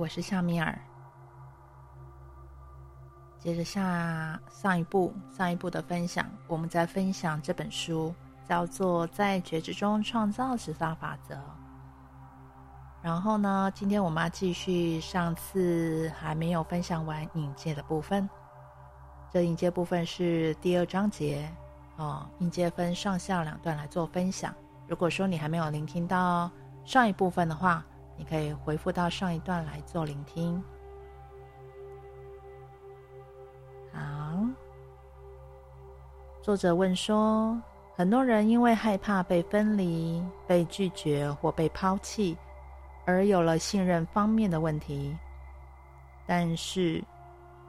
我是夏米尔。接着下上一部上一部的分享，我们在分享这本书，叫做《在觉知中创造十大法则》。然后呢，今天我们要继续上次还没有分享完引介的部分。这引介部分是第二章节哦，引介分上下两段来做分享。如果说你还没有聆听到上一部分的话，你可以回复到上一段来做聆听。好，作者问说，很多人因为害怕被分离、被拒绝或被抛弃，而有了信任方面的问题。但是，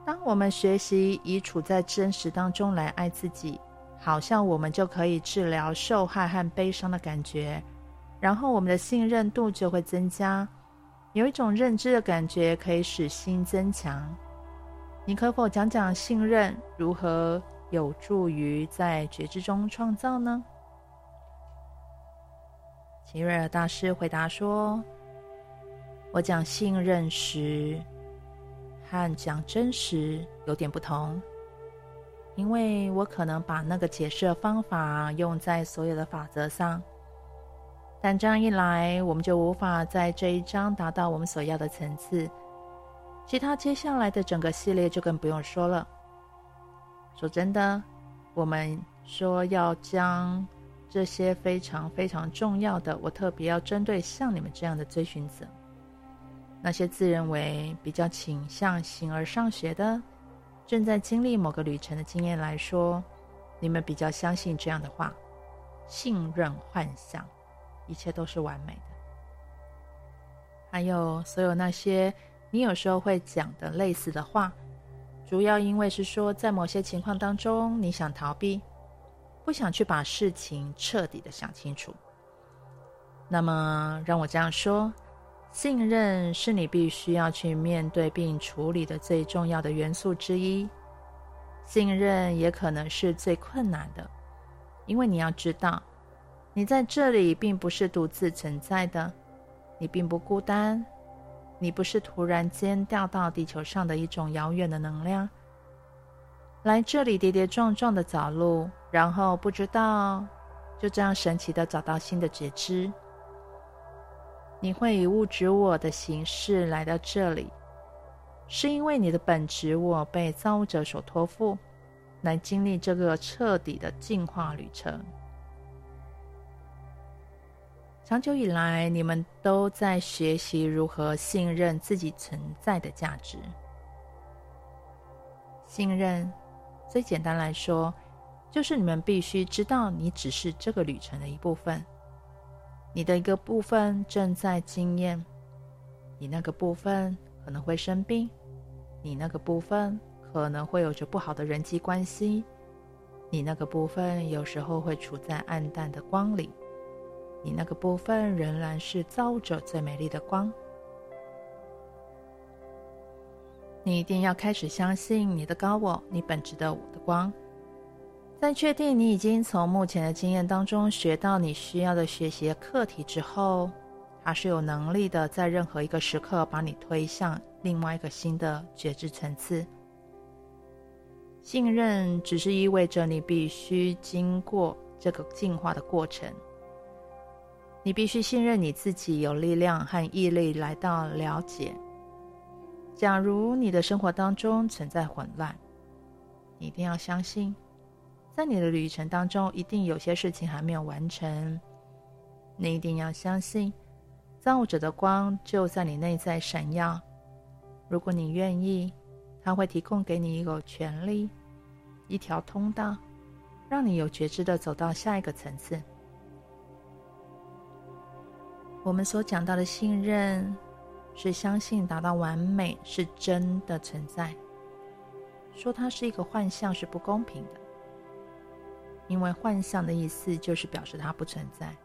当我们学习以处在真实当中来爱自己，好像我们就可以治疗受害和悲伤的感觉，然后我们的信任度就会增加。有一种认知的感觉可以使心增强。你可否讲讲信任如何有助于在觉知中创造呢？奇瑞尔大师回答说：“我讲信任时。”和讲真实有点不同，因为我可能把那个解释的方法用在所有的法则上，但这样一来，我们就无法在这一章达到我们所要的层次。其他接下来的整个系列就更不用说了。说真的，我们说要将这些非常非常重要的，我特别要针对像你们这样的追寻者。那些自认为比较倾向形而上学的，正在经历某个旅程的经验来说，你们比较相信这样的话：信任幻想，一切都是完美的。还有所有那些你有时候会讲的类似的话，主要因为是说在某些情况当中，你想逃避，不想去把事情彻底的想清楚。那么，让我这样说。信任是你必须要去面对并处理的最重要的元素之一。信任也可能是最困难的，因为你要知道，你在这里并不是独自存在的，你并不孤单，你不是突然间掉到地球上的一种遥远的能量，来这里跌跌撞撞的找路，然后不知道，就这样神奇的找到新的觉知。你会以物质我的形式来到这里，是因为你的本质我被造物者所托付，来经历这个彻底的进化旅程。长久以来，你们都在学习如何信任自己存在的价值。信任，最简单来说，就是你们必须知道，你只是这个旅程的一部分。你的一个部分正在经验，你那个部分可能会生病，你那个部分可能会有着不好的人际关系，你那个部分有时候会处在暗淡的光里，你那个部分仍然是造着最美丽的光。你一定要开始相信你的高我，你本质的我的光。在确定你已经从目前的经验当中学到你需要的学习课题之后，它是有能力的，在任何一个时刻把你推向另外一个新的觉知层次。信任只是意味着你必须经过这个进化的过程，你必须信任你自己有力量和毅力来到了解。假如你的生活当中存在混乱，你一定要相信。在你的旅程当中，一定有些事情还没有完成。你一定要相信，造物者的光就在你内在闪耀。如果你愿意，他会提供给你一个权利，一条通道，让你有觉知的走到下一个层次。我们所讲到的信任，是相信达到完美是真的存在。说它是一个幻象是不公平的。因为幻象的意思就是表示它不存在。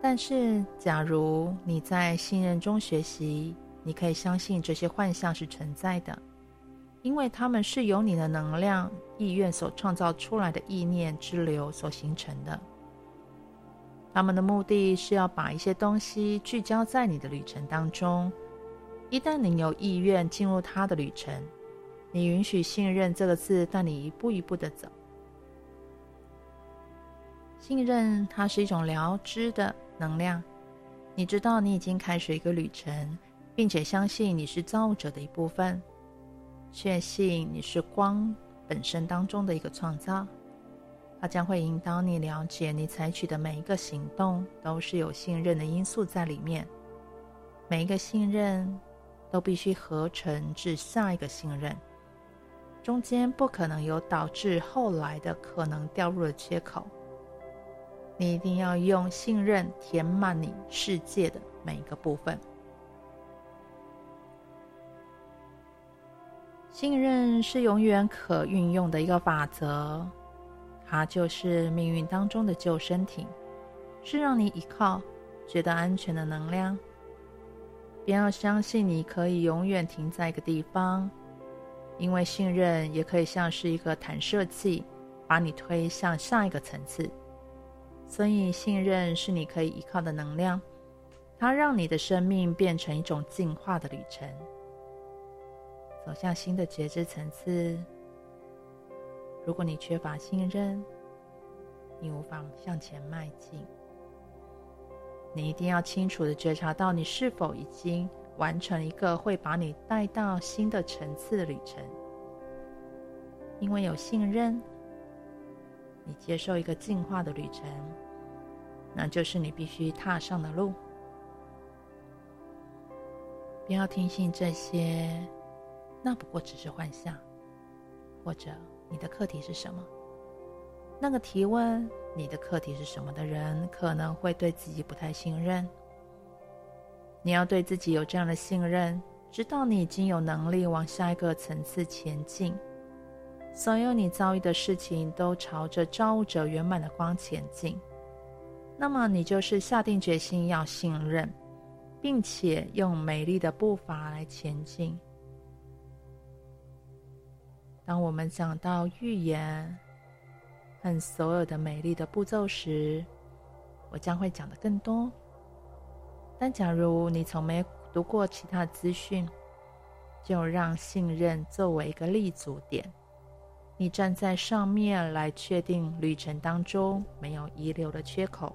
但是，假如你在信任中学习，你可以相信这些幻象是存在的，因为它们是由你的能量、意愿所创造出来的意念之流所形成的。他们的目的是要把一些东西聚焦在你的旅程当中，一旦你有意愿进入他的旅程，你允许“信任”这个字带你一步一步的走。信任，它是一种良知的能量。你知道你已经开始一个旅程，并且相信你是造物者的一部分，确信你是光本身当中的一个创造。它将会引导你了解，你采取的每一个行动都是有信任的因素在里面。每一个信任都必须合成至下一个信任，中间不可能有导致后来的可能掉入的缺口。你一定要用信任填满你世界的每一个部分。信任是永远可运用的一个法则，它就是命运当中的救生艇，是让你依靠、觉得安全的能量。不要相信你可以永远停在一个地方，因为信任也可以像是一个弹射器，把你推向下一个层次。所以，信任是你可以依靠的能量，它让你的生命变成一种进化的旅程，走向新的觉知层次。如果你缺乏信任，你无法向前迈进。你一定要清楚的觉察到，你是否已经完成一个会把你带到新的层次的旅程。因为有信任。你接受一个进化的旅程，那就是你必须踏上的路。不要听信这些，那不过只是幻象。或者你的课题是什么？那个提问你的课题是什么的人，可能会对自己不太信任。你要对自己有这样的信任，知道你已经有能力往下一个层次前进。所有你遭遇的事情都朝着造物者圆满的光前进，那么你就是下定决心要信任，并且用美丽的步伐来前进。当我们讲到预言和所有的美丽的步骤时，我将会讲的更多。但假如你从没读过其他资讯，就让信任作为一个立足点。你站在上面来确定旅程当中没有遗留的缺口，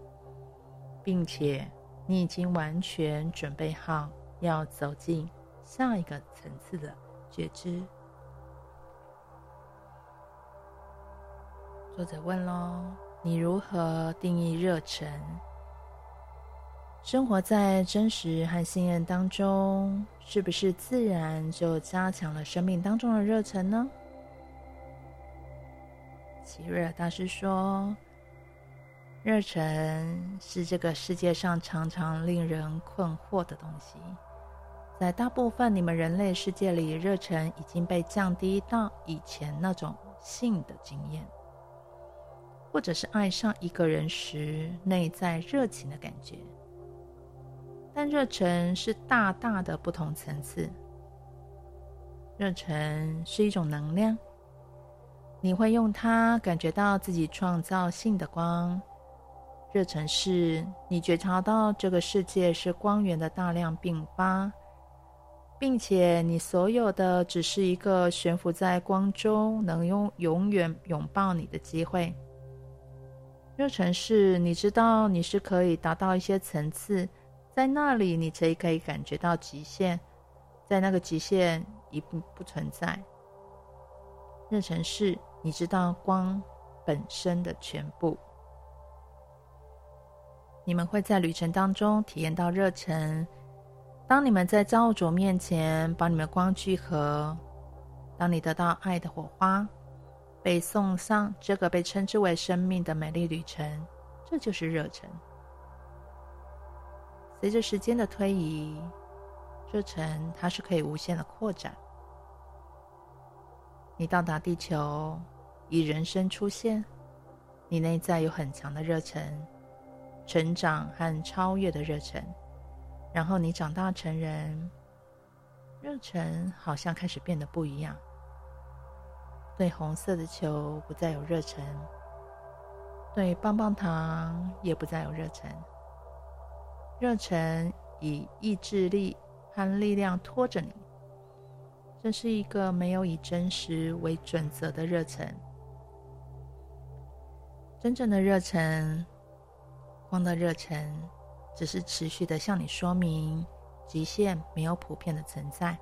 并且你已经完全准备好要走进下一个层次的觉知。作者问喽：你如何定义热忱？生活在真实和信任当中，是不是自然就加强了生命当中的热忱呢？齐瑞尔大师说：“热忱是这个世界上常常令人困惑的东西。在大部分你们人类世界里，热忱已经被降低到以前那种性的经验，或者是爱上一个人时内在热情的感觉。但热忱是大大的不同层次。热忱是一种能量。”你会用它感觉到自己创造性的光。热忱是你觉察到这个世界是光源的大量并发，并且你所有的只是一个悬浮在光中，能拥永远拥抱你的机会。热忱是你知道你是可以达到一些层次，在那里你才可以感觉到极限，在那个极限已不不存在。热忱是。你知道光本身的全部。你们会在旅程当中体验到热忱。当你们在造物主面前把你们光聚合，当你得到爱的火花，被送上这个被称之为生命的美丽旅程，这就是热忱。随着时间的推移，热忱它是可以无限的扩展。你到达地球。以人生出现，你内在有很强的热忱，成长和超越的热忱。然后你长大成人，热忱好像开始变得不一样。对红色的球不再有热忱，对棒棒糖也不再有热忱。热忱以意志力和力量拖着你。这是一个没有以真实为准则的热忱。真正的热忱，光的热忱，只是持续的向你说明，极限没有普遍的存在。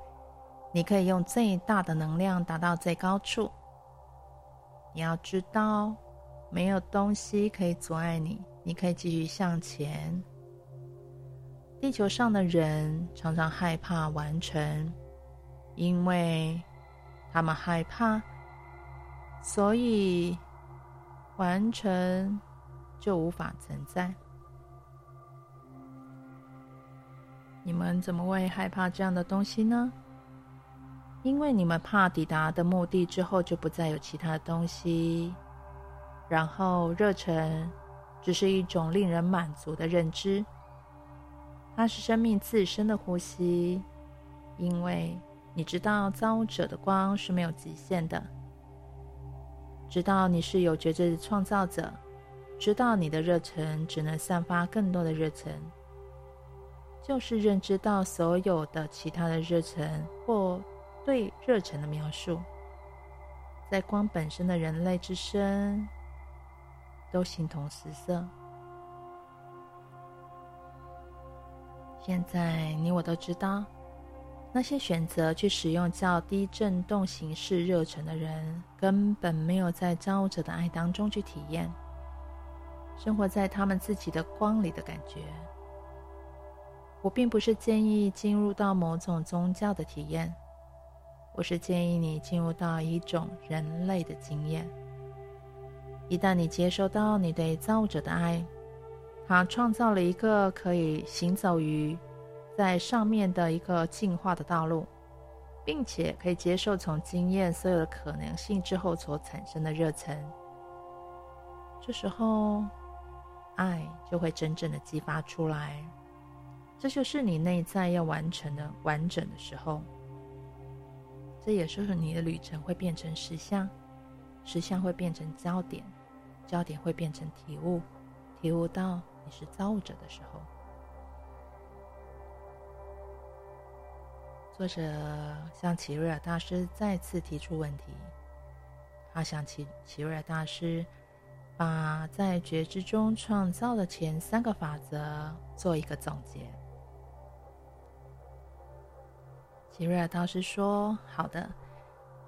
你可以用最大的能量达到最高处。你要知道，没有东西可以阻碍你，你可以继续向前。地球上的人常常害怕完成。因为他们害怕，所以完成就无法存在。你们怎么会害怕这样的东西呢？因为你们怕抵达的目的之后就不再有其他的东西，然后热忱只是一种令人满足的认知，它是生命自身的呼吸，因为。你知道造物者的光是没有极限的，知道你是有觉知的创造者，知道你的热忱只能散发更多的热忱，就是认知到所有的其他的热忱或对热忱的描述，在光本身的人类之身都形同实色。现在你我都知道。那些选择去使用较低振动形式热忱的人，根本没有在造物者的爱当中去体验，生活在他们自己的光里的感觉。我并不是建议进入到某种宗教的体验，我是建议你进入到一种人类的经验。一旦你接受到你对造物者的爱，他创造了一个可以行走于。在上面的一个进化的道路，并且可以接受从经验所有的可能性之后所产生的热忱，这时候爱就会真正的激发出来。这就是你内在要完成的完整的时候。这也就是你的旅程会变成实相，实相会变成焦点，焦点会变成体悟，体悟到你是造物者的时候。作者向奇瑞尔大师再次提出问题，他想奇奇瑞尔大师把在觉知中创造的前三个法则做一个总结。奇瑞尔大师说：“好的，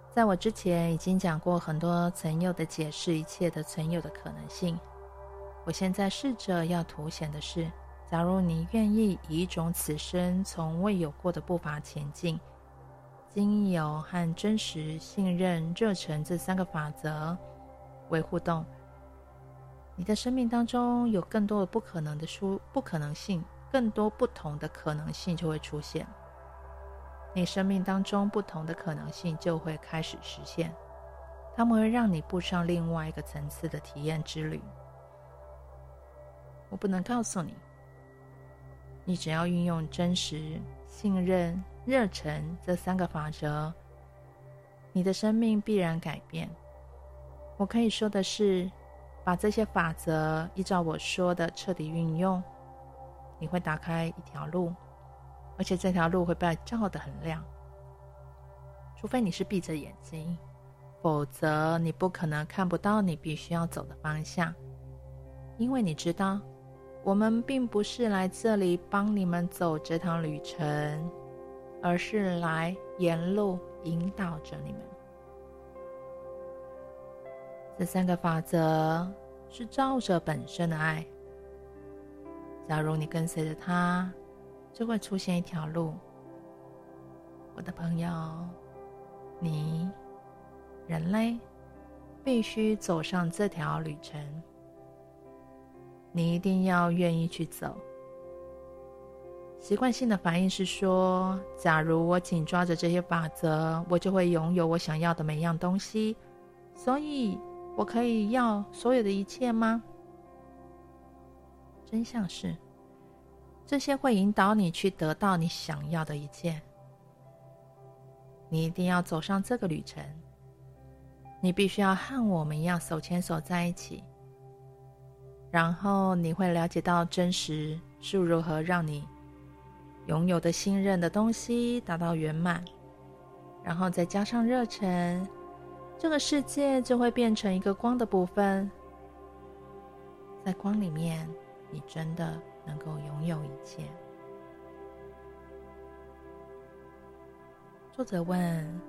在我之前已经讲过很多曾有的解释一切的存有的可能性，我现在试着要凸显的是。”假如你愿意以一种此生从未有过的步伐前进，经由和真实、信任、热忱这三个法则为互动，你的生命当中有更多的不可能的出不可能性，更多不同的可能性就会出现。你生命当中不同的可能性就会开始实现，他们会让你步上另外一个层次的体验之旅。我不能告诉你。你只要运用真实、信任、热忱这三个法则，你的生命必然改变。我可以说的是，把这些法则依照我说的彻底运用，你会打开一条路，而且这条路会被照得很亮。除非你是闭着眼睛，否则你不可能看不到你必须要走的方向，因为你知道。我们并不是来这里帮你们走这趟旅程，而是来沿路引导着你们。这三个法则是照着本身的爱。假如你跟随着它，就会出现一条路。我的朋友，你，人类，必须走上这条旅程。你一定要愿意去走。习惯性的反应是说：“假如我紧抓着这些法则，我就会拥有我想要的每样东西。所以，我可以要所有的一切吗？”真相是，这些会引导你去得到你想要的一切。你一定要走上这个旅程。你必须要和我们一样手牵手在一起。然后你会了解到真实是如何让你拥有的信任的东西达到圆满，然后再加上热忱，这个世界就会变成一个光的部分。在光里面，你真的能够拥有一切。作者问：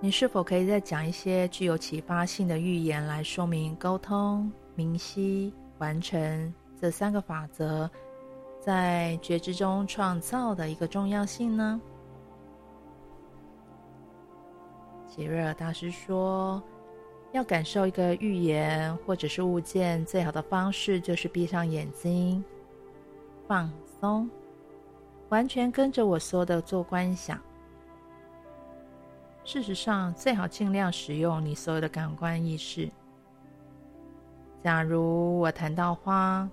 你是否可以再讲一些具有启发性的寓言来说明沟通、明晰、完成这三个法则在觉知中创造的一个重要性呢？吉瑞尔大师说。要感受一个寓言或者是物件，最好的方式就是闭上眼睛，放松，完全跟着我说的做观想。事实上，最好尽量使用你所有的感官意识。假如我谈到花，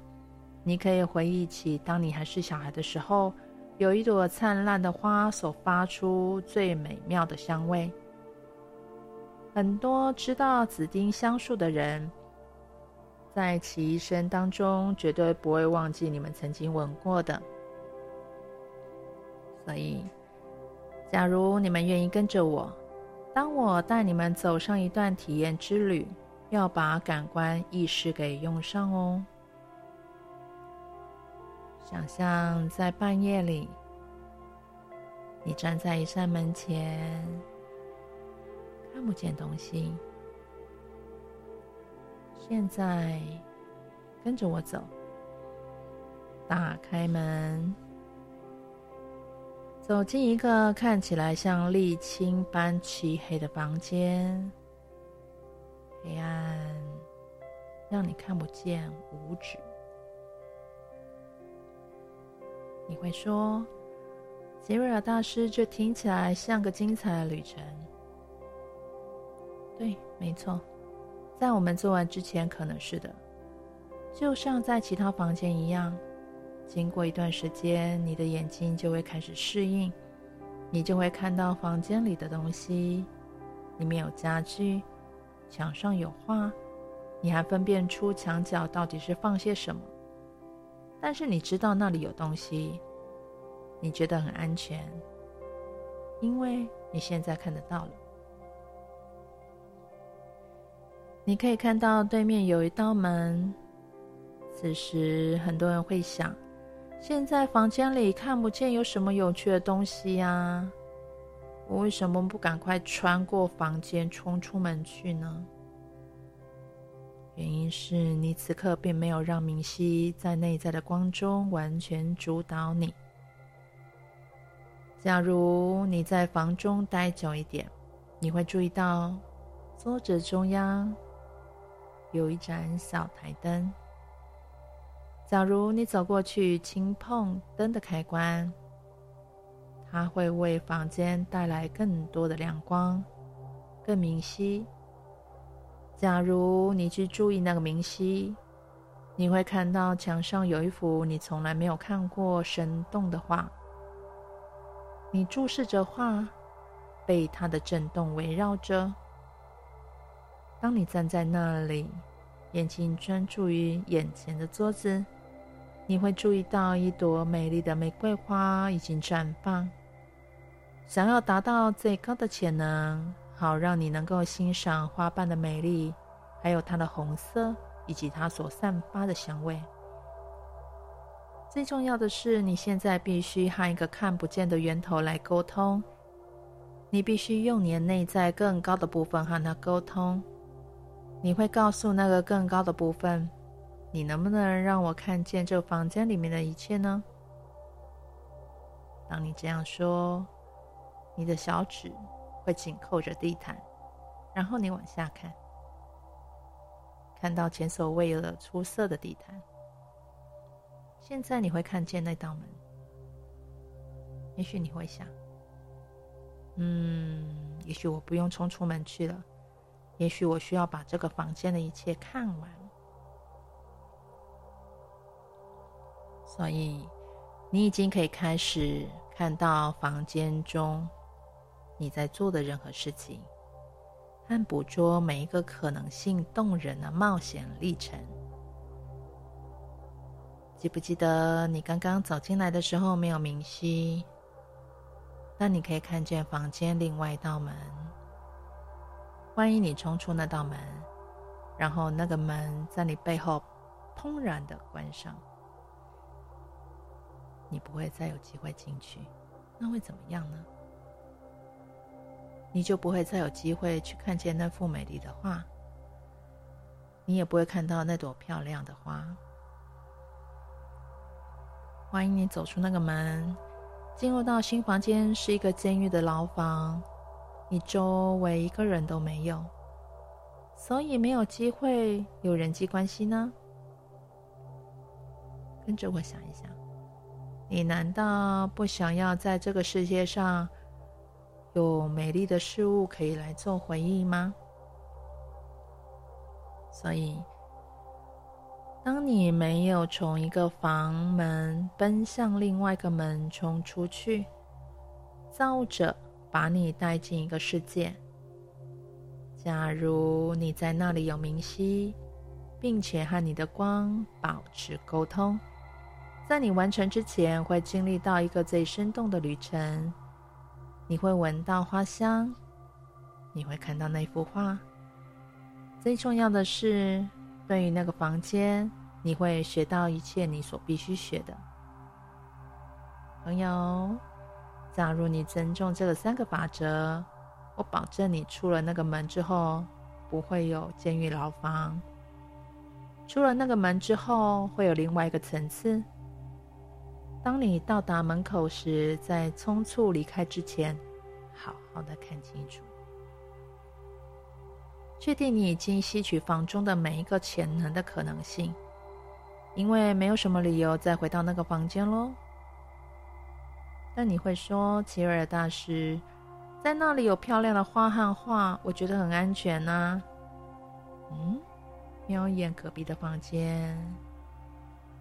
你可以回忆起当你还是小孩的时候，有一朵灿烂的花所发出最美妙的香味。很多知道紫丁香树的人，在其一生当中绝对不会忘记你们曾经吻过的。所以，假如你们愿意跟着我，当我带你们走上一段体验之旅，要把感官意识给用上哦。想象在半夜里，你站在一扇门前。看不见东西。现在跟着我走，打开门，走进一个看起来像沥青般漆黑的房间。黑暗让你看不见五指。你会说：“杰瑞尔大师，这听起来像个精彩的旅程。”对，没错，在我们做完之前，可能是的，就像在其他房间一样。经过一段时间，你的眼睛就会开始适应，你就会看到房间里的东西，里面有家具，墙上有画，你还分辨出墙角到底是放些什么。但是你知道那里有东西，你觉得很安全，因为你现在看得到了。你可以看到对面有一道门。此时，很多人会想：现在房间里看不见有什么有趣的东西呀？我为什么不赶快穿过房间冲出门去呢？原因是你此刻并没有让明晰在内在的光中完全主导你。假如你在房中待久一点，你会注意到桌子中央。有一盏小台灯。假如你走过去轻碰灯的开关，它会为房间带来更多的亮光，更明晰。假如你去注意那个明晰，你会看到墙上有一幅你从来没有看过生动的画。你注视着画，被它的震动围绕着。当你站在那里，眼睛专注于眼前的桌子，你会注意到一朵美丽的玫瑰花已经绽放。想要达到最高的潜能，好让你能够欣赏花瓣的美丽，还有它的红色以及它所散发的香味。最重要的是，你现在必须和一个看不见的源头来沟通。你必须用你的内在更高的部分和它沟通。你会告诉那个更高的部分，你能不能让我看见这房间里面的一切呢？当你这样说，你的小指会紧扣着地毯，然后你往下看，看到前所未有的出色的地毯。现在你会看见那道门。也许你会想，嗯，也许我不用冲出门去了。也许我需要把这个房间的一切看完，所以你已经可以开始看到房间中你在做的任何事情，和捕捉每一个可能性动人的冒险历程。记不记得你刚刚走进来的时候没有明晰？但你可以看见房间另外一道门。欢迎你冲出那道门，然后那个门在你背后砰然的关上，你不会再有机会进去。那会怎么样呢？你就不会再有机会去看见那幅美丽的画，你也不会看到那朵漂亮的花。欢迎你走出那个门，进入到新房间，是一个监狱的牢房。你周围一个人都没有，所以没有机会有人际关系呢。跟着我想一想，你难道不想要在这个世界上有美丽的事物可以来做回忆吗？所以。当你没有从一个房门奔向另外一个门冲出去，造物者把你带进一个世界。假如你在那里有明晰，并且和你的光保持沟通，在你完成之前，会经历到一个最生动的旅程。你会闻到花香，你会看到那幅画。最重要的是。对于那个房间，你会学到一切你所必须学的。朋友，假如你尊重这个三个法则，我保证你出了那个门之后，不会有监狱牢房。出了那个门之后，会有另外一个层次。当你到达门口时，在匆促离开之前，好好的看清楚。确定你已经吸取房中的每一个潜能的可能性，因为没有什么理由再回到那个房间喽。但你会说，齐尔大师，在那里有漂亮的花和画，我觉得很安全呐。嗯，瞄一眼隔壁的房间，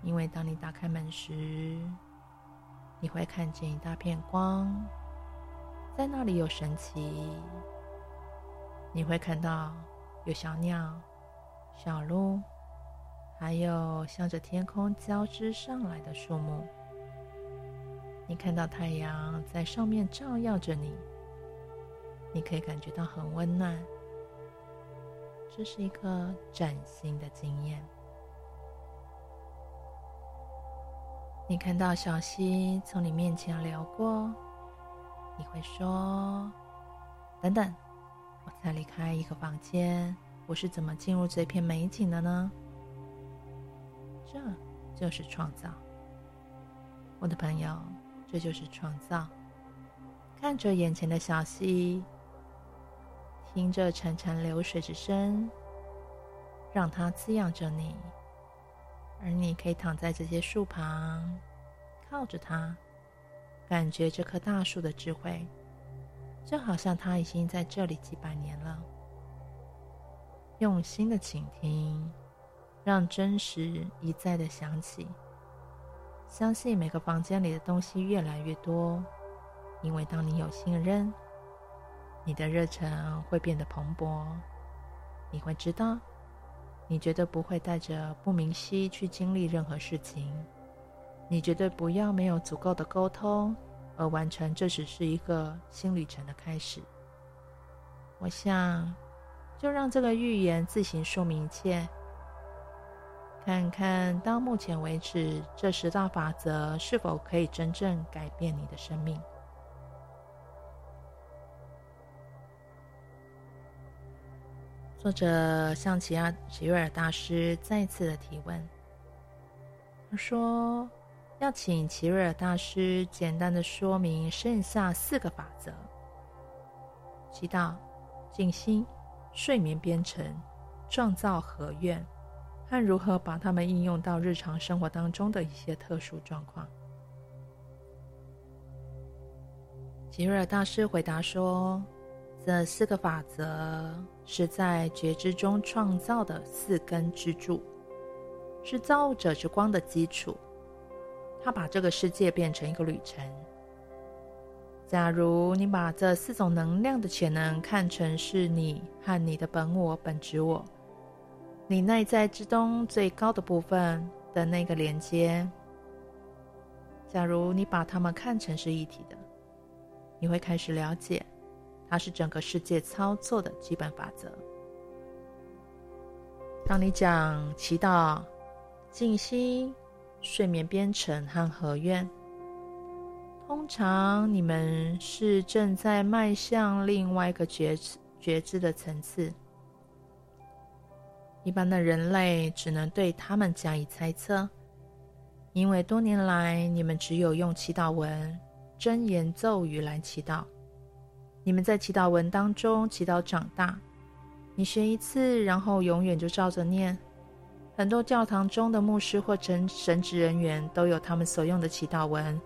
因为当你打开门时，你会看见一大片光，在那里有神奇，你会看到。有小鸟、小鹿，还有向着天空交织上来的树木。你看到太阳在上面照耀着你，你可以感觉到很温暖。这是一个崭新的经验。你看到小溪从你面前流过，你会说：“等等。”我才离开一个房间，我是怎么进入这片美景的呢？这就是创造，我的朋友，这就是创造。看着眼前的小溪，听着潺潺流水之声，让它滋养着你，而你可以躺在这些树旁，靠着它，感觉这棵大树的智慧。就好像他已经在这里几百年了。用心的倾听，让真实一再的响起。相信每个房间里的东西越来越多，因为当你有信任，你的热忱会变得蓬勃。你会知道，你绝对不会带着不明晰去经历任何事情。你绝对不要没有足够的沟通。而完成，这只是一个新旅程的开始。我想，就让这个预言自行说明一切。看看到目前为止，这十大法则是否可以真正改变你的生命？作者向齐亚奇瑞尔大师再次的提问，他说。要请奇瑞尔大师简单的说明剩下四个法则：祈祷、静心、睡眠编程、创造合愿，和如何把它们应用到日常生活当中的一些特殊状况。吉瑞尔大师回答说：“这四个法则是在觉知中创造的四根支柱，是造物者之光的基础。”他把这个世界变成一个旅程。假如你把这四种能量的潜能看成是你和你的本我、本质我，你内在之中最高的部分，的那个连接。假如你把它们看成是一体的，你会开始了解，它是整个世界操作的基本法则。当你讲祈祷、静心、睡眠编程和合愿，通常你们是正在迈向另外一个觉知觉知的层次。一般的人类只能对他们加以猜测。因为多年来，你们只有用祈祷文、真言咒语来祈祷。你们在祈祷文当中祈祷长大。你学一次，然后永远就照着念。很多教堂中的牧师或神神职人员都有他们所用的祈祷文，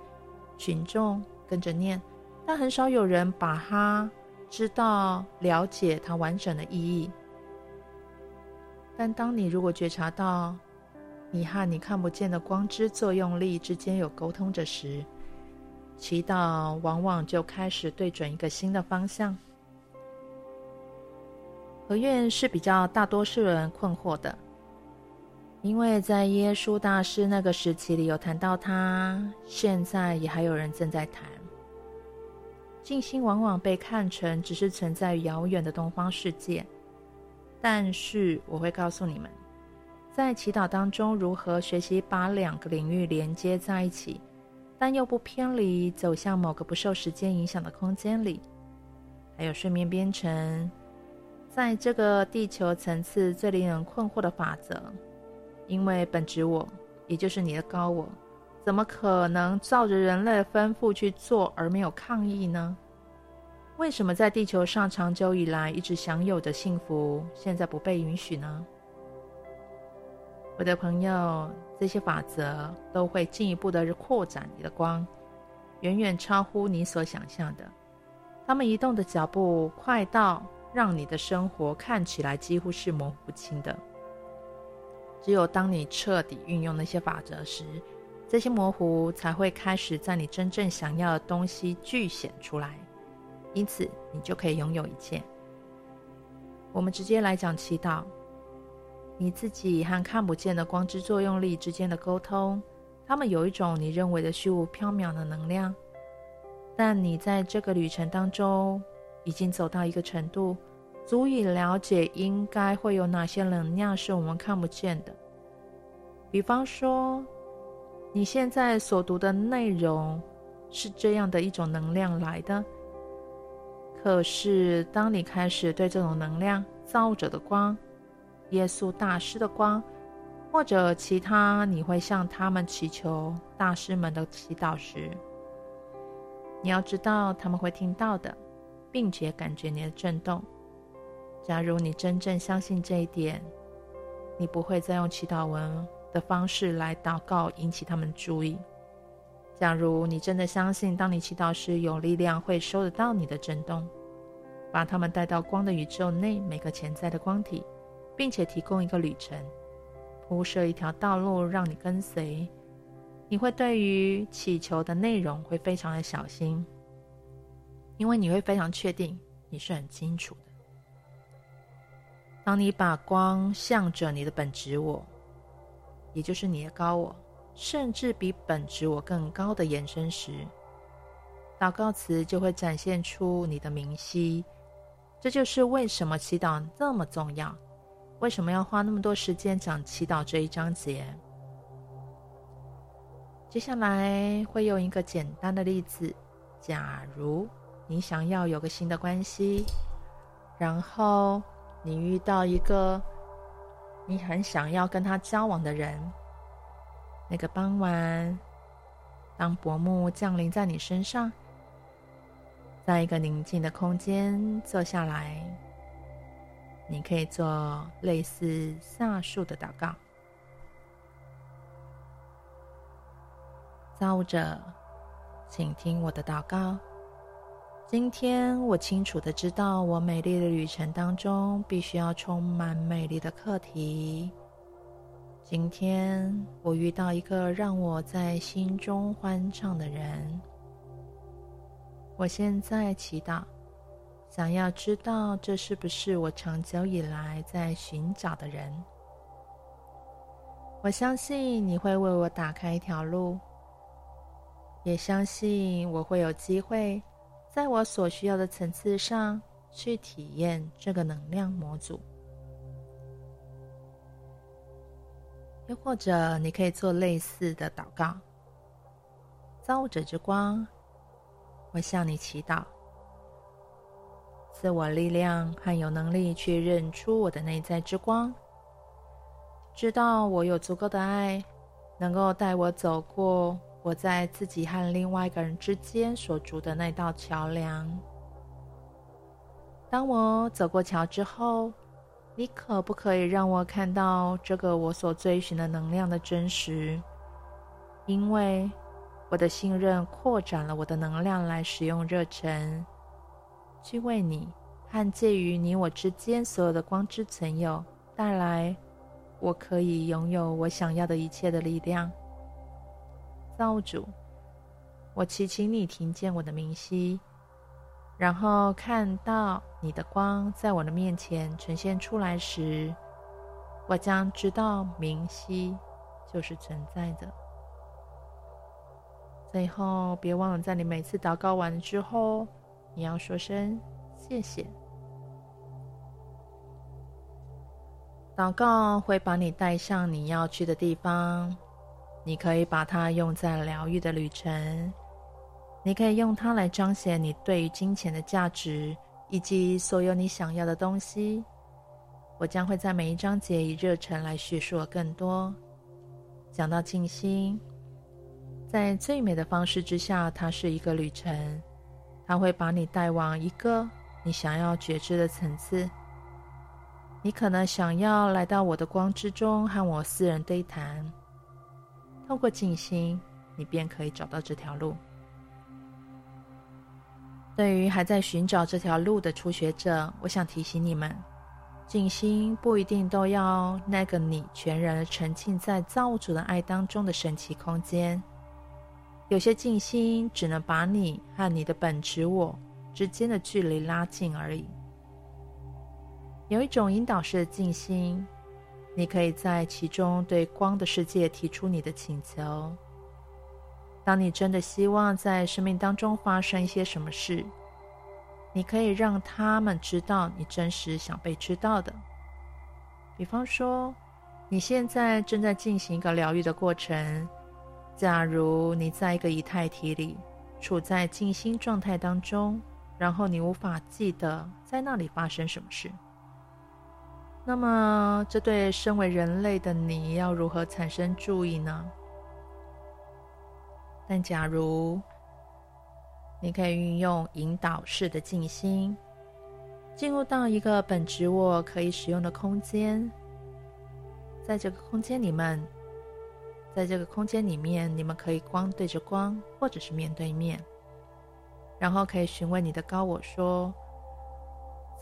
群众跟着念，但很少有人把它知道、了解它完整的意义。但当你如果觉察到，你和你看不见的光之作用力之间有沟通着时，祈祷往往就开始对准一个新的方向。合愿是比较大多数人困惑的，因为在耶稣大师那个时期里有谈到他，现在也还有人正在谈。静心往往被看成只是存在于遥远的东方世界，但是我会告诉你们。在祈祷当中，如何学习把两个领域连接在一起，但又不偏离走向某个不受时间影响的空间里？还有睡眠编程，在这个地球层次最令人困惑的法则，因为本质我，也就是你的高我，怎么可能照着人类的吩咐去做而没有抗议呢？为什么在地球上长久以来一直享有的幸福，现在不被允许呢？我的朋友，这些法则都会进一步的扩展你的光，远远超乎你所想象的。他们移动的脚步快到让你的生活看起来几乎是模糊不清的。只有当你彻底运用那些法则时，这些模糊才会开始在你真正想要的东西具显出来，因此你就可以拥有一切。我们直接来讲祈祷。你自己和看不见的光之作用力之间的沟通，他们有一种你认为的虚无缥缈的能量，但你在这个旅程当中已经走到一个程度，足以了解应该会有哪些能量是我们看不见的。比方说，你现在所读的内容是这样的一种能量来的，可是当你开始对这种能量造物者的光，耶稣大师的光，或者其他你会向他们祈求大师们的祈祷时，你要知道他们会听到的，并且感觉你的震动。假如你真正相信这一点，你不会再用祈祷文的方式来祷告引起他们注意。假如你真的相信，当你祈祷时有力量会收得到你的震动，把他们带到光的宇宙内每个潜在的光体。并且提供一个旅程，铺设一条道路让你跟随。你会对于祈求的内容会非常的小心，因为你会非常确定你是很清楚的。当你把光向着你的本质我，也就是你的高我，甚至比本质我更高的延伸时，祷告词就会展现出你的明晰。这就是为什么祈祷那么重要。为什么要花那么多时间讲祈祷这一章节？接下来会用一个简单的例子：假如你想要有个新的关系，然后你遇到一个你很想要跟他交往的人，那个傍晚，当薄暮降临在你身上，在一个宁静的空间坐下来。你可以做类似下述的祷告：造物者，请听我的祷告。今天我清楚的知道，我美丽的旅程当中必须要充满美丽的课题。今天我遇到一个让我在心中欢畅的人。我现在祈祷。想要知道这是不是我长久以来在寻找的人？我相信你会为我打开一条路，也相信我会有机会在我所需要的层次上去体验这个能量模组。又或者，你可以做类似的祷告：造物者之光，我向你祈祷，赐我力量和有能力去认出我的内在之光。知道我有足够的爱，能够带我走过我在自己和另外一个人之间所筑的那道桥梁。当我走过桥之后，你可不可以让我看到这个我所追寻的能量的真实？因为我的信任扩展了我的能量来使用热忱，去为你和介于你我之间所有的光之存有带来。我可以拥有我想要的一切的力量，造物主，我祈请你听见我的明晰，然后看到你的光在我的面前呈现出来时，我将知道明晰就是存在的。最后，别忘了在你每次祷告完之后，你要说声谢谢。祷告会把你带向你要去的地方，你可以把它用在疗愈的旅程，你可以用它来彰显你对于金钱的价值以及所有你想要的东西。我将会在每一章节以热忱来叙述更多。讲到静心，在最美的方式之下，它是一个旅程，它会把你带往一个你想要觉知的层次。你可能想要来到我的光之中和我私人对谈，透过静心，你便可以找到这条路。对于还在寻找这条路的初学者，我想提醒你们，静心不一定都要那个你全然沉浸在造物主的爱当中的神奇空间。有些静心只能把你和你的本质我之间的距离拉近而已。有一种引导式的静心，你可以在其中对光的世界提出你的请求。当你真的希望在生命当中发生一些什么事，你可以让他们知道你真实想被知道的。比方说，你现在正在进行一个疗愈的过程。假如你在一个以太体里，处在静心状态当中，然后你无法记得在那里发生什么事。那么，这对身为人类的你要如何产生注意呢？但假如你可以运用引导式的静心，进入到一个本职我可以使用的空间，在这个空间里面，在这个空间里面，你们可以光对着光，或者是面对面，然后可以询问你的高我说。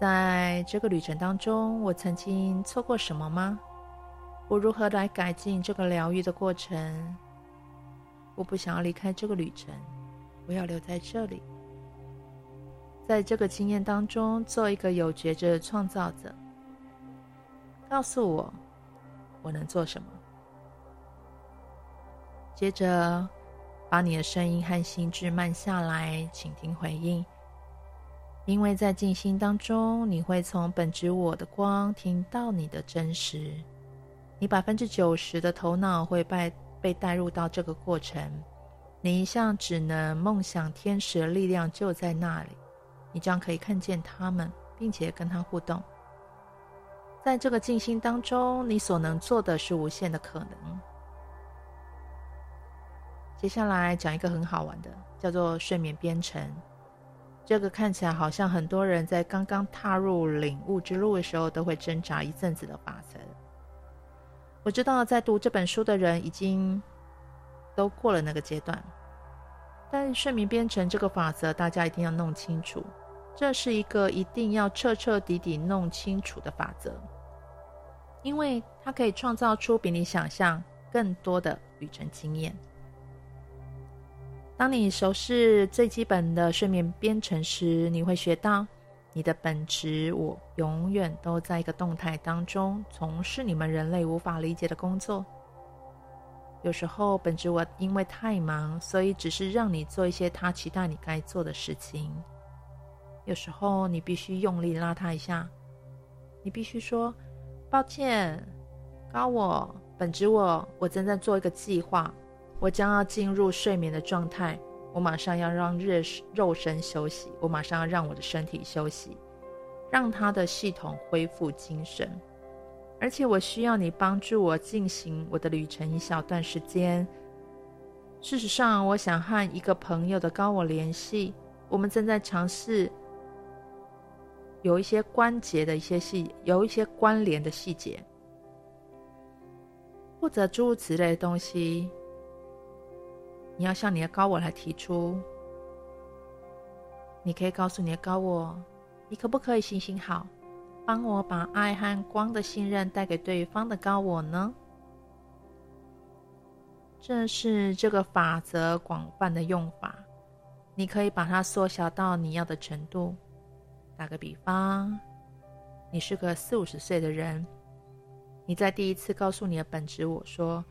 在这个旅程当中，我曾经错过什么吗？我如何来改进这个疗愈的过程？我不想要离开这个旅程，我要留在这里，在这个经验当中做一个有觉知的创造者。告诉我，我能做什么？接着，把你的声音和心智慢下来，倾听回应。因为在静心当中，你会从本质我的光听到你的真实，你百分之九十的头脑会被被带入到这个过程，你一向只能梦想天使的力量就在那里，你将可以看见他们，并且跟他互动。在这个静心当中，你所能做的是无限的可能。接下来讲一个很好玩的，叫做睡眠编程。这个看起来好像很多人在刚刚踏入领悟之路的时候都会挣扎一阵子的法则。我知道在读这本书的人已经都过了那个阶段，但睡眠编程这个法则大家一定要弄清楚，这是一个一定要彻彻底底弄清楚的法则，因为它可以创造出比你想象更多的旅程经验。当你熟悉最基本的睡眠编程时，你会学到你的本质我永远都在一个动态当中从事你们人类无法理解的工作。有时候本质我因为太忙，所以只是让你做一些他期待你该做的事情。有时候你必须用力拉他一下，你必须说：“抱歉，高我，本质我，我正在做一个计划，我将要进入睡眠的状态，我马上要让热肉身休息，我马上要让我的身体休息，让他的系统恢复精神。”而且我需要你帮助我进行我的旅程一小段时间。事实上，我想和一个朋友的高我联系，我们正在尝试有一些关节的一些细，有一些关联的细节，或者诸如此类的东西。你要向你的高我来提出。你可以告诉你的高我，你可不可以行行好？帮我把爱和光的信任带给对方的高我呢？这是这个法则广泛的用法，你可以把它缩小到你要的程度。打个比方，你是个四五十岁的人，你在第一次告诉你的本质我说：“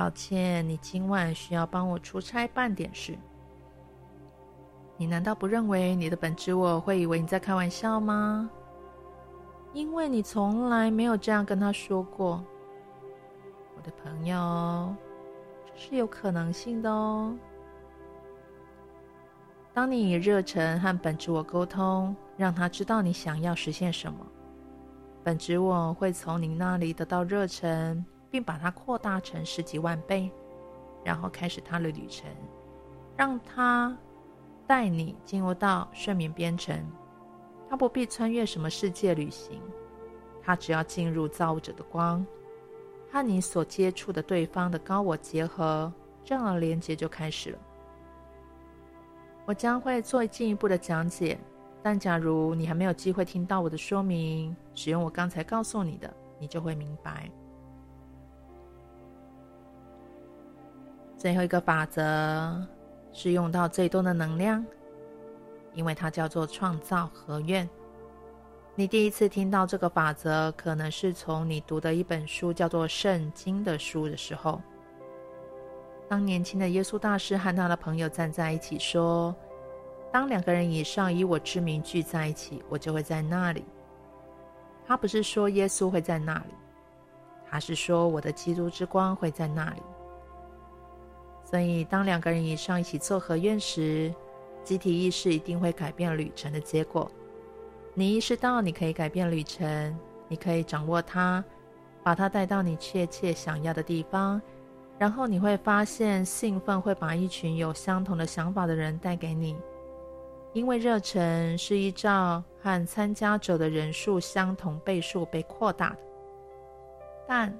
抱歉，你今晚需要帮我出差办点事。”你难道不认为你的本质我会以为你在开玩笑吗？因为你从来没有这样跟他说过，我的朋友，这是有可能性的哦。当你以热忱和本质我沟通，让他知道你想要实现什么，本质我会从你那里得到热忱，并把它扩大成十几万倍，然后开始他的旅程，让他带你进入到睡眠编程。他不必穿越什么世界旅行，他只要进入造物者的光，和你所接触的对方的高我结合，这样的连接就开始了。我将会做进一步的讲解，但假如你还没有机会听到我的说明，使用我刚才告诉你的，你就会明白。最后一个法则是用到最多的能量。因为它叫做创造合愿。你第一次听到这个法则，可能是从你读的一本书叫做《圣经》的书的时候。当年轻的耶稣大师和他的朋友站在一起说：“当两个人以上以我之名聚在一起，我就会在那里。”他不是说耶稣会在那里，他是说我的基督之光会在那里。所以，当两个人以上一起做合愿时，集体意识一定会改变旅程的结果。你意识到你可以改变旅程，你可以掌握它，把它带到你确切想要的地方，然后你会发现兴奋会把一群有相同的想法的人带给你，因为热忱是依照和参加者的人数相同倍数被扩大的。但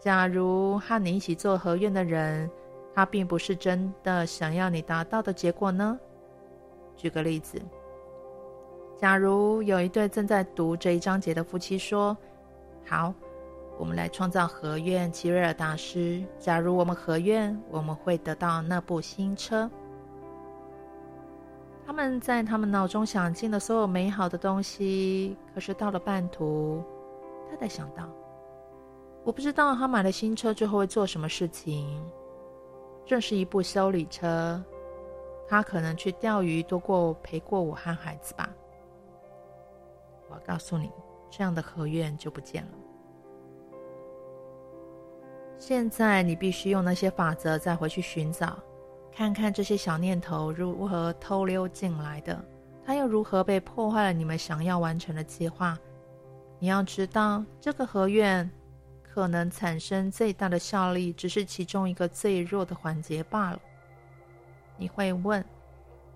假如和你一起做合愿的人，他并不是真的想要你达到的结果呢？举个例子，假如有一对正在读这一章节的夫妻说：“好，我们来创造合愿。”齐瑞尔大师，假如我们合愿，我们会得到那部新车。他们在他们脑中想尽了所有美好的东西，可是到了半途，太太想到：“我不知道他买了新车之后会做什么事情。”这是一部修理车。他可能去钓鱼多过陪过我和孩子吧。我告诉你，这样的合院就不见了。现在你必须用那些法则再回去寻找，看看这些小念头如何偷溜进来的，它又如何被破坏了你们想要完成的计划。你要知道，这个合院可能产生最大的效力，只是其中一个最弱的环节罢了。你会问：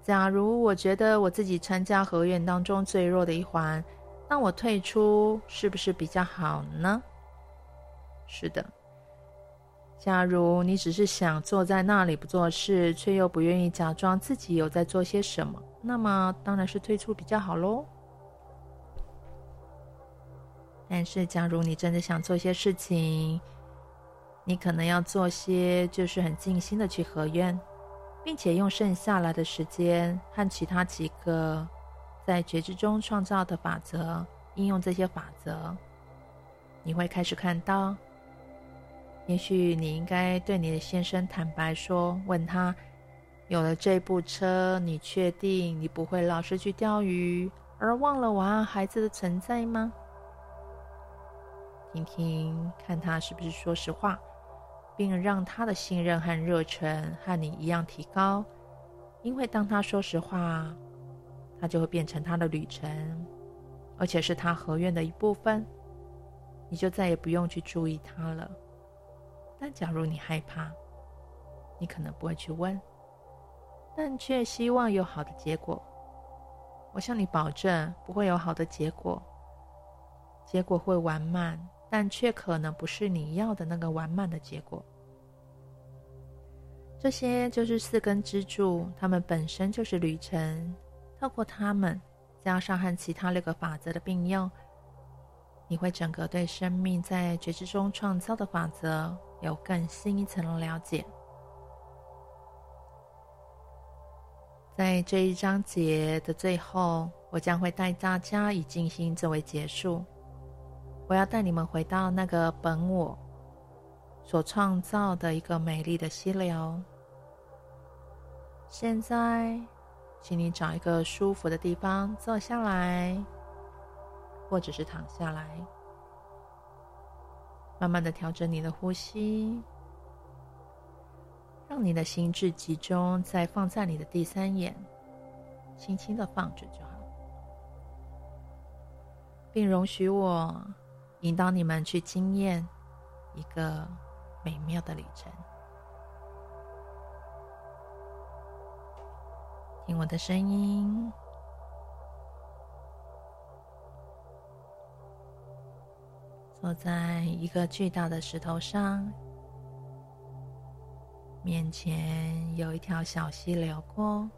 假如我觉得我自己参加合院当中最弱的一环，那我退出是不是比较好呢？是的。假如你只是想坐在那里不做事，却又不愿意假装自己有在做些什么，那么当然是退出比较好喽。但是，假如你真的想做一些事情，你可能要做些就是很尽心的去合愿。并且用剩下来的时间和其他几个在觉知中创造的法则应用这些法则，你会开始看到也许你应该对你的先生坦白说，问他：有了这部车，你确定你不会老是去钓鱼，而忘了我和孩子的存在吗？听听看他是不是说实话，并让他的信任和热忱和你一样提高。因为当他说实话，他就会变成他的旅程，而且是他合愿的一部分，你就再也不用去注意他了。但假如你害怕，你可能不会去问，但却希望有好的结果。我向你保证，不会有好的结果，结果会完满。但却可能不是你要的那个完满的结果。这些就是四根支柱，它们本身就是旅程。透过它们，加上和其他六个法则的并用，你会整个对生命在觉知中创造的法则有更新一层的了解。在这一章节的最后，我将会带大家以静心作为结束。我要带你们回到那个本我所创造的一个美丽的溪流。现在，请你找一个舒服的地方坐下来，或者是躺下来，慢慢的调整你的呼吸，让你的心智集中在放在你的第三眼，轻轻的放着就好，并容许我。引导你们去经验一个美妙的旅程。听我的声音，坐在一个巨大的石头上，面前有一条小溪流过，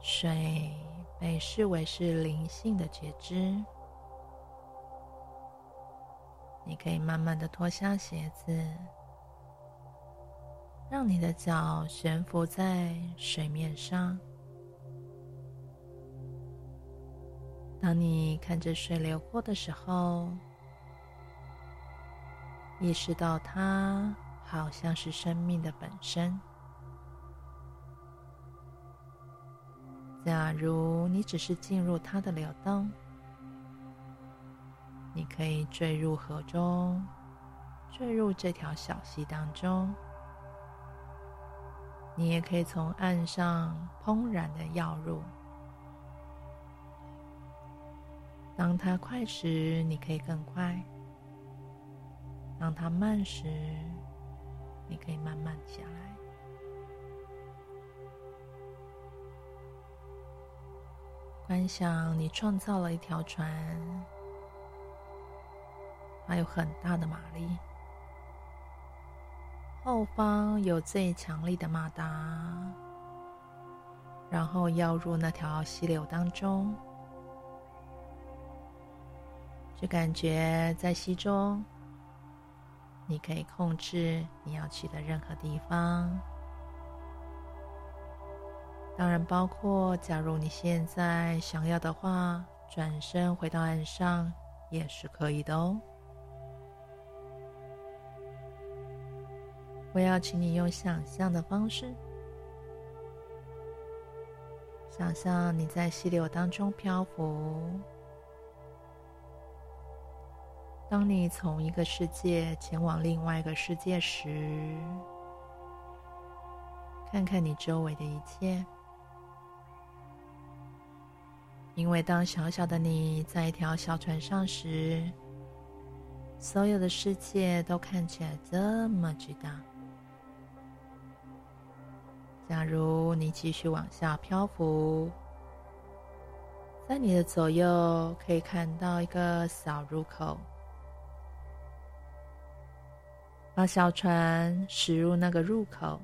水被视为是灵性的觉知。你可以慢慢的脱下鞋子，让你的脚悬浮在水面上。当你看着水流过的时候，意识到它好像是生命的本身。假如你只是进入它的流动。你可以坠入河中，坠入这条小溪当中。你也可以从岸上怦然的跃入。当它快时，你可以更快；当它慢时，你可以慢慢下来。观想你创造了一条船。还有很大的马力，后方有最强力的马达，然后要入那条溪流当中，就感觉在溪中，你可以控制你要去的任何地方，当然包括假如你现在想要的话，转身回到岸上也是可以的哦。我要请你用想象的方式，想象你在溪流当中漂浮。当你从一个世界前往另外一个世界时，看看你周围的一切。因为当小小的你在一条小船上时，所有的世界都看起来这么巨大。假如你继续往下漂浮，在你的左右可以看到一个小入口，把小船驶入那个入口。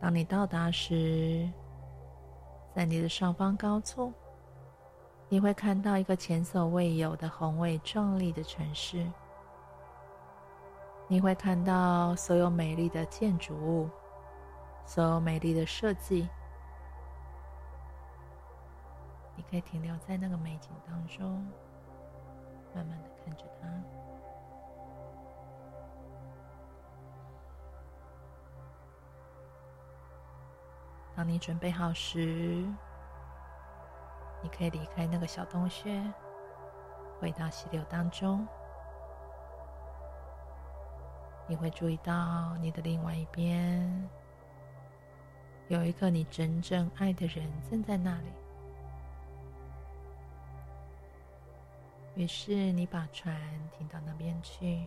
当你到达时，在你的上方高处，你会看到一个前所未有的宏伟壮丽的城市。你会看到所有美丽的建筑物所有美丽的设计。你可以停留在那个美景当中慢慢的看着它。当你准备好时你可以离开那个小洞穴回到溪流当中。你会注意到你的另外一边有一个你真正爱的人正在那里。于是你把船停到那边去，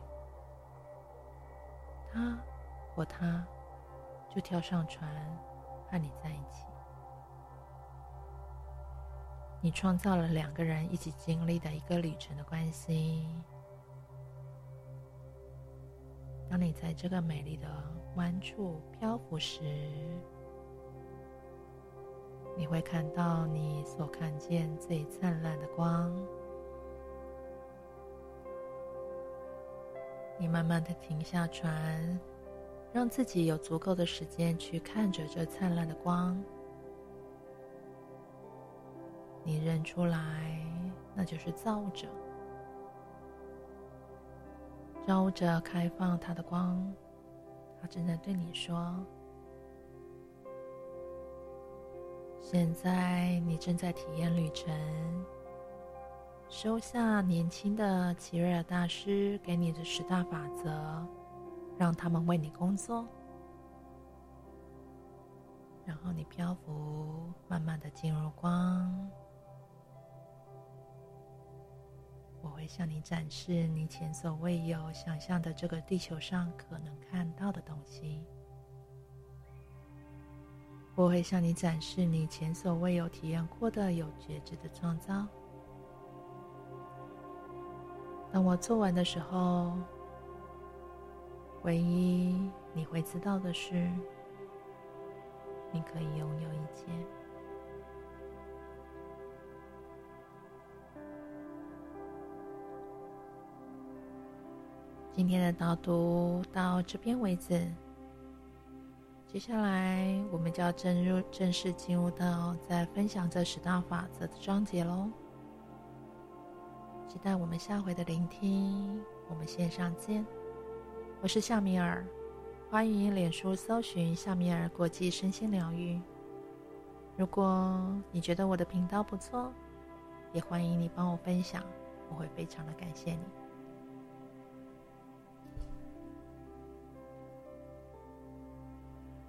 他或他就跳上船和你在一起。你创造了两个人一起经历的一个旅程的关系。当你在这个美丽的湾处漂浮时，你会看到你所看见最灿烂的光。你慢慢的停下船，让自己有足够的时间去看着这灿烂的光。你认出来，那就是造者。造物者开放它的光，他正在对你说：“现在你正在体验旅程。收下年轻的齐瑞尔大师给你的十大法则，让他们为你工作。然后你漂浮，慢慢的进入光。”我会向你展示你前所未有想象的这个地球上可能看到的东西。我会向你展示你前所未有体验过的有觉知的创造。当我做完的时候，唯一你会知道的是，你可以拥有一切。今天的导读到这边为止。接下来，我们就要正入正式进入到在分享这十大法则的章节喽。期待我们下回的聆听，我们线上见。我是夏米尔，欢迎脸书搜寻夏米尔国际身心疗愈。如果你觉得我的频道不错，也欢迎你帮我分享，我会非常的感谢你。